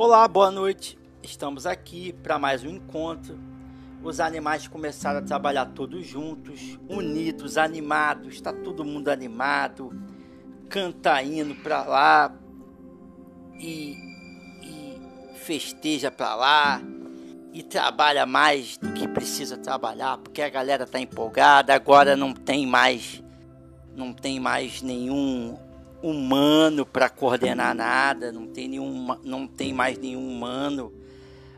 Olá, boa noite. Estamos aqui para mais um encontro. Os animais começaram a trabalhar todos juntos, unidos, animados. Está todo mundo animado, canta indo para lá e, e festeja para lá e trabalha mais do que precisa trabalhar, porque a galera tá empolgada. Agora não tem mais, não tem mais nenhum humano para coordenar nada, não tem, nenhum, não tem mais nenhum humano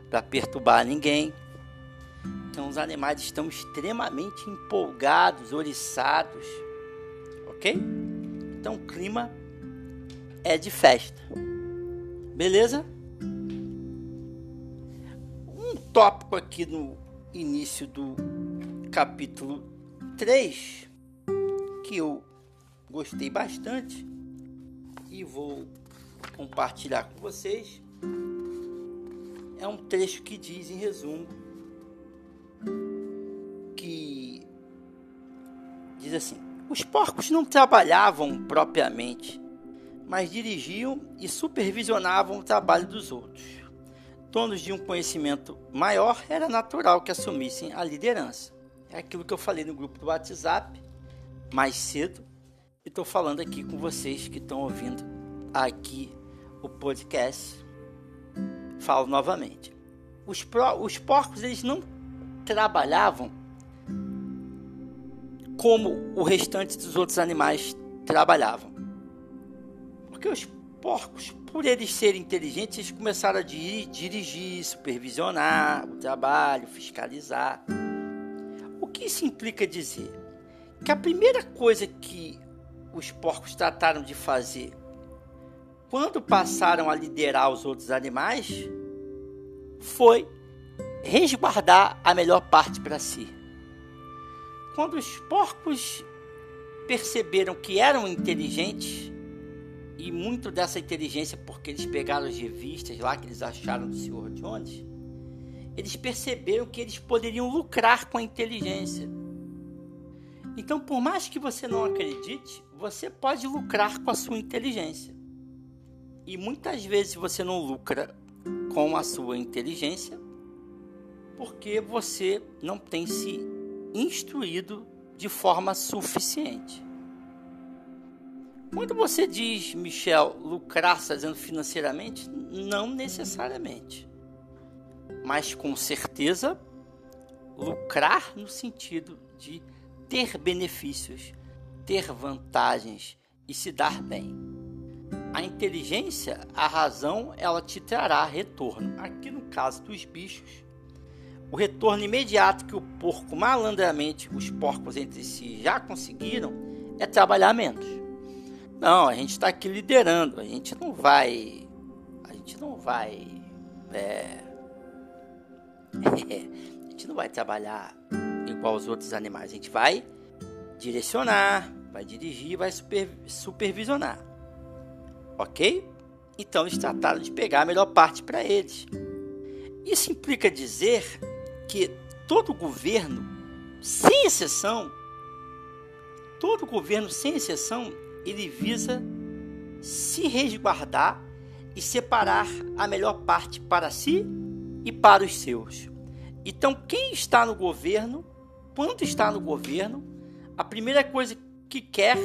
para perturbar ninguém. Então os animais estão extremamente empolgados, oriçados, ok? Então o clima é de festa, beleza? Um tópico aqui no início do capítulo 3 que eu gostei bastante e vou compartilhar com vocês é um trecho que diz, em resumo, que diz assim: Os porcos não trabalhavam propriamente, mas dirigiam e supervisionavam o trabalho dos outros. Donos de um conhecimento maior, era natural que assumissem a liderança. É aquilo que eu falei no grupo do WhatsApp mais cedo estou falando aqui com vocês que estão ouvindo aqui o podcast. Falo novamente. Os, pro, os porcos eles não trabalhavam como o restante dos outros animais trabalhavam. Porque os porcos, por eles serem inteligentes, eles começaram a dirigir, supervisionar o trabalho, fiscalizar. O que isso implica dizer? Que a primeira coisa que os porcos trataram de fazer quando passaram a liderar os outros animais foi resguardar a melhor parte para si. Quando os porcos perceberam que eram inteligentes, e muito dessa inteligência porque eles pegaram as revistas lá que eles acharam do Sr. Jones, eles perceberam que eles poderiam lucrar com a inteligência. Então, por mais que você não acredite, você pode lucrar com a sua inteligência. E muitas vezes você não lucra com a sua inteligência porque você não tem se instruído de forma suficiente. Quando você diz, Michel, lucrar fazendo financeiramente, não necessariamente. Mas com certeza, lucrar no sentido de ter benefícios, ter vantagens e se dar bem. A inteligência, a razão, ela te trará retorno. Aqui no caso dos bichos, o retorno imediato que o porco malandramente, os porcos entre si já conseguiram, é trabalhar menos. Não, a gente está aqui liderando, a gente não vai. A gente não vai. É, a gente não vai trabalhar igual os outros animais. A gente vai direcionar, vai dirigir, vai super, supervisionar. Ok? Então eles trataram de pegar a melhor parte para eles. Isso implica dizer que todo governo, sem exceção, todo governo, sem exceção, ele visa se resguardar e separar a melhor parte para si e para os seus. Então, quem está no governo, quando está no governo, a primeira coisa que quer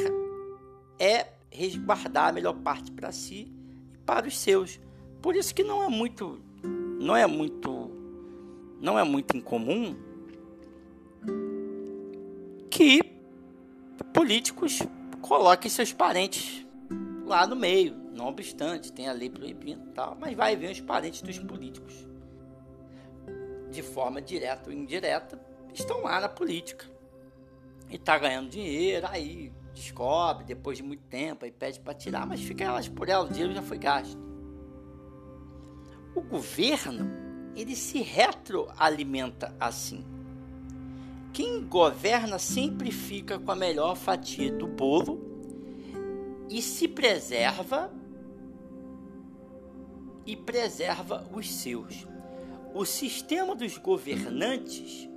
é resguardar a melhor parte para si e para os seus. Por isso que não é muito não é muito não é muito incomum que políticos coloquem seus parentes lá no meio, não obstante, tem a lei proibindo tal, mas vai ver os parentes dos políticos. De forma direta ou indireta estão lá na política e tá ganhando dinheiro, aí descobre depois de muito tempo, aí pede para tirar, mas fica elas por elas, o dinheiro já foi gasto. O governo, ele se retroalimenta assim. Quem governa sempre fica com a melhor fatia do bolo e se preserva e preserva os seus. O sistema dos governantes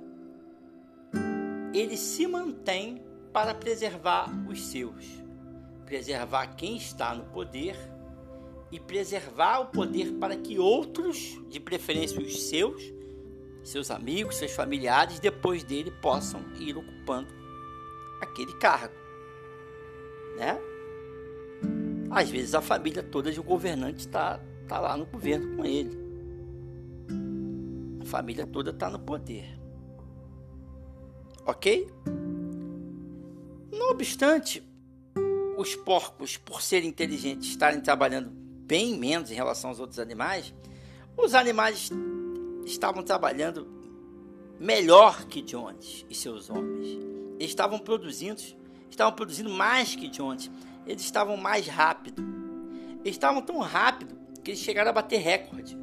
ele se mantém para preservar os seus, preservar quem está no poder e preservar o poder para que outros, de preferência os seus, seus amigos, seus familiares, depois dele possam ir ocupando aquele cargo, né? Às vezes a família toda de um governante está tá lá no governo com ele. A família toda está no poder. Ok? Não obstante, os porcos, por serem inteligentes, estarem trabalhando bem menos em relação aos outros animais, os animais estavam trabalhando melhor que Jones e seus homens. Eles estavam produzindo, estavam produzindo mais que Jones. Eles estavam mais rápido. Estavam tão rápido que eles chegaram a bater recorde.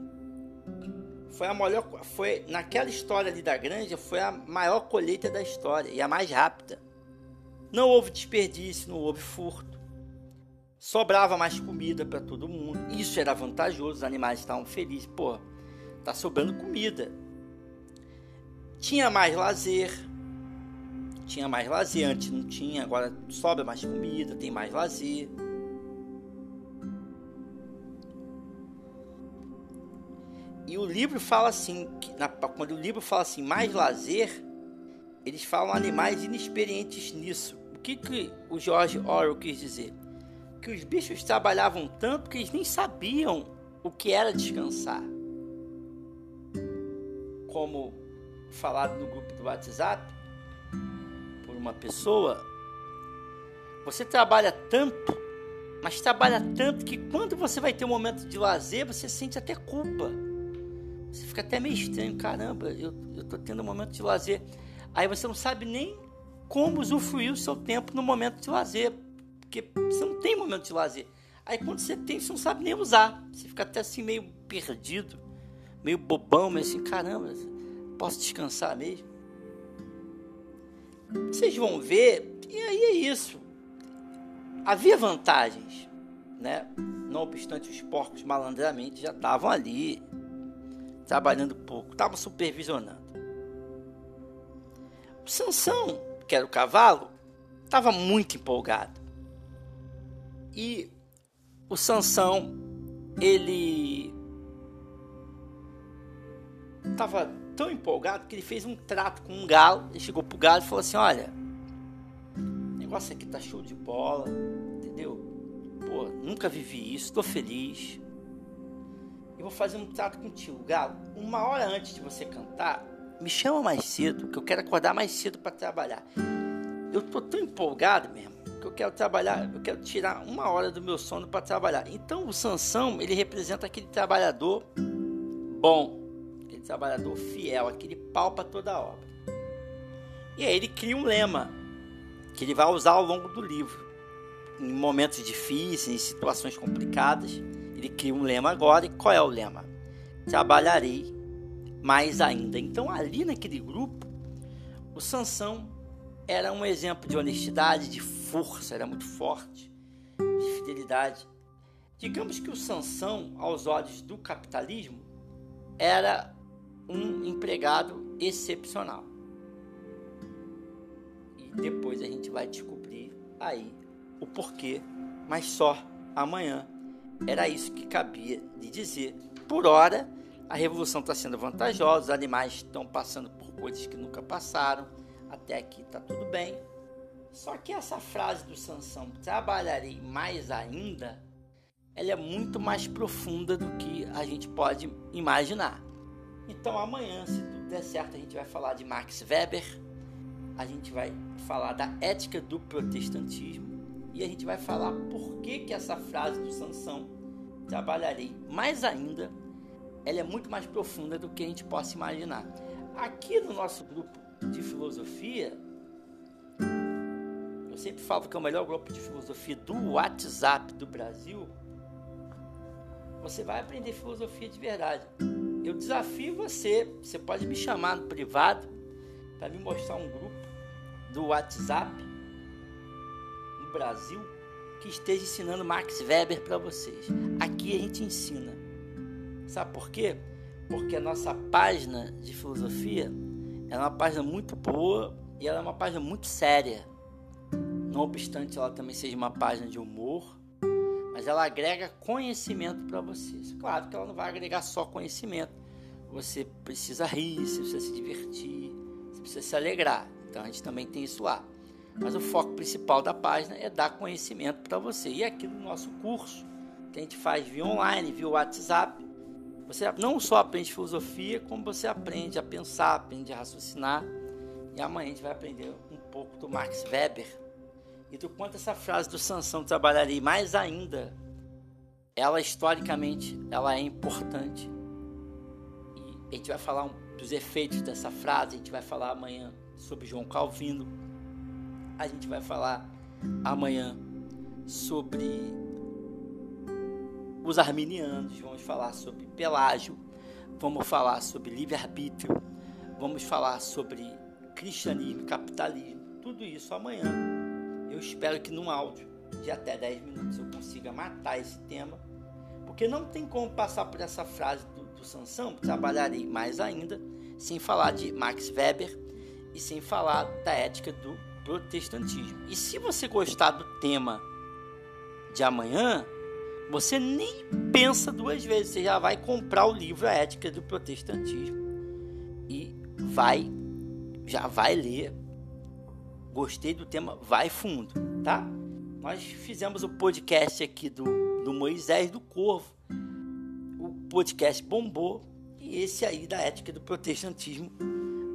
Foi a maior, foi naquela história ali da granja, foi a maior colheita da história e a mais rápida. Não houve desperdício, não houve furto sobrava mais comida para todo mundo. Isso era vantajoso, os animais estavam felizes. Pô, tá sobrando comida. Tinha mais lazer. Tinha mais lazer, antes não tinha, agora sobra mais comida, tem mais lazer. Livro fala assim, na, quando o livro fala assim, mais lazer, eles falam animais inexperientes nisso. O que, que o George Orwell quis dizer? que os bichos trabalhavam tanto que eles nem sabiam o que era descansar. Como falado no grupo do WhatsApp por uma pessoa, você trabalha tanto, mas trabalha tanto que quando você vai ter um momento de lazer, você sente até culpa. Você fica até meio estranho, caramba, eu, eu tô tendo um momento de lazer. Aí você não sabe nem como usufruir o seu tempo no momento de lazer, porque você não tem momento de lazer. Aí quando você tem, você não sabe nem usar. Você fica até assim meio perdido, meio bobão, meio assim, caramba, posso descansar mesmo? Vocês vão ver, e aí é isso. Havia vantagens, né? Não obstante os porcos malandramente já estavam ali, trabalhando pouco, estavam supervisionando. O Sansão, que era o cavalo, estava muito empolgado. E o Sansão, ele estava tão empolgado que ele fez um trato com um galo. Ele chegou pro galo e falou assim: Olha, o negócio aqui tá show de bola, entendeu? Pô, nunca vivi isso, tô feliz. Eu vou fazer um trato contigo, galo. Uma hora antes de você cantar, me chama mais cedo, que eu quero acordar mais cedo para trabalhar. Eu tô tão empolgado mesmo que eu quero trabalhar, eu quero tirar uma hora do meu sono para trabalhar. Então o Sansão, ele representa aquele trabalhador bom, aquele trabalhador fiel, aquele pau para toda a obra. E aí ele cria um lema que ele vai usar ao longo do livro. Em momentos difíceis, em situações complicadas, ele cria um lema agora. E qual é o lema? Trabalharei mais ainda. Então ali naquele grupo, o Sansão era um exemplo de honestidade, de força, era muito forte, de fidelidade. Digamos que o Sansão, aos olhos do capitalismo, era um empregado excepcional. E depois a gente vai descobrir aí o porquê, mas só amanhã. Era isso que cabia de dizer. Por hora, a revolução está sendo vantajosa, os animais estão passando por coisas que nunca passaram até aqui está tudo bem. Só que essa frase do Sansão, trabalharei mais ainda, ela é muito mais profunda do que a gente pode imaginar. Então amanhã, se tudo der certo, a gente vai falar de Max Weber, a gente vai falar da ética do protestantismo e a gente vai falar por que, que essa frase do Sansão, trabalharei mais ainda, ela é muito mais profunda do que a gente possa imaginar. Aqui no nosso grupo de filosofia, eu sempre falo que é o melhor grupo de filosofia do WhatsApp do Brasil. Você vai aprender filosofia de verdade. Eu desafio você, você pode me chamar no privado para me mostrar um grupo do WhatsApp no Brasil que esteja ensinando Max Weber para vocês. Aqui a gente ensina. Sabe por quê? Porque a nossa página de filosofia é uma página muito boa e ela é uma página muito séria. Não obstante ela também seja uma página de humor, mas ela agrega conhecimento para você. Claro que ela não vai agregar só conhecimento. Você precisa rir, você precisa se divertir, você precisa se alegrar. Então a gente também tem isso lá. Mas o foco principal da página é dar conhecimento para você. E aqui no nosso curso, que a gente faz via online, via WhatsApp, você não só aprende filosofia, como você aprende a pensar, aprende a raciocinar. E amanhã a gente vai aprender um pouco do Max Weber e do quanto essa frase do Sansão trabalharia mais ainda. Ela historicamente ela é importante. E a gente vai falar um, dos efeitos dessa frase, a gente vai falar amanhã sobre João Calvino. A gente vai falar amanhã sobre os arminianos, vamos falar sobre Pelágio, vamos falar sobre livre-arbítrio, vamos falar sobre cristianismo capitalismo, tudo isso amanhã. Eu espero que num áudio de até 10 minutos eu consiga matar esse tema, porque não tem como passar por essa frase do, do Sansão, trabalharei mais ainda, sem falar de Max Weber e sem falar da ética do protestantismo. E se você gostar do tema de amanhã, você nem pensa duas vezes, você já vai comprar o livro A Ética do Protestantismo e vai já vai ler. Gostei do tema, vai fundo, tá? Nós fizemos o podcast aqui do, do Moisés do Corvo. O podcast bombou e esse aí da ética do protestantismo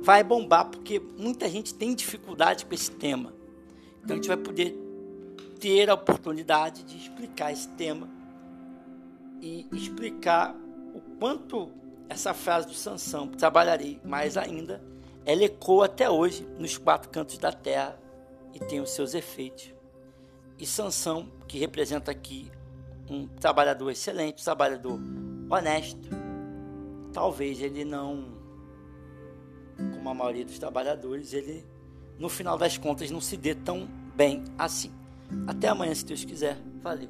vai bombar porque muita gente tem dificuldade com esse tema. Então a gente vai poder ter a oportunidade de explicar esse tema e explicar o quanto essa frase do Sansão, trabalharei mais ainda, ela ecoa até hoje nos quatro cantos da terra e tem os seus efeitos. E Sansão, que representa aqui um trabalhador excelente, um trabalhador honesto, talvez ele não, como a maioria dos trabalhadores, ele no final das contas não se dê tão bem assim. Até amanhã, se Deus quiser. Valeu.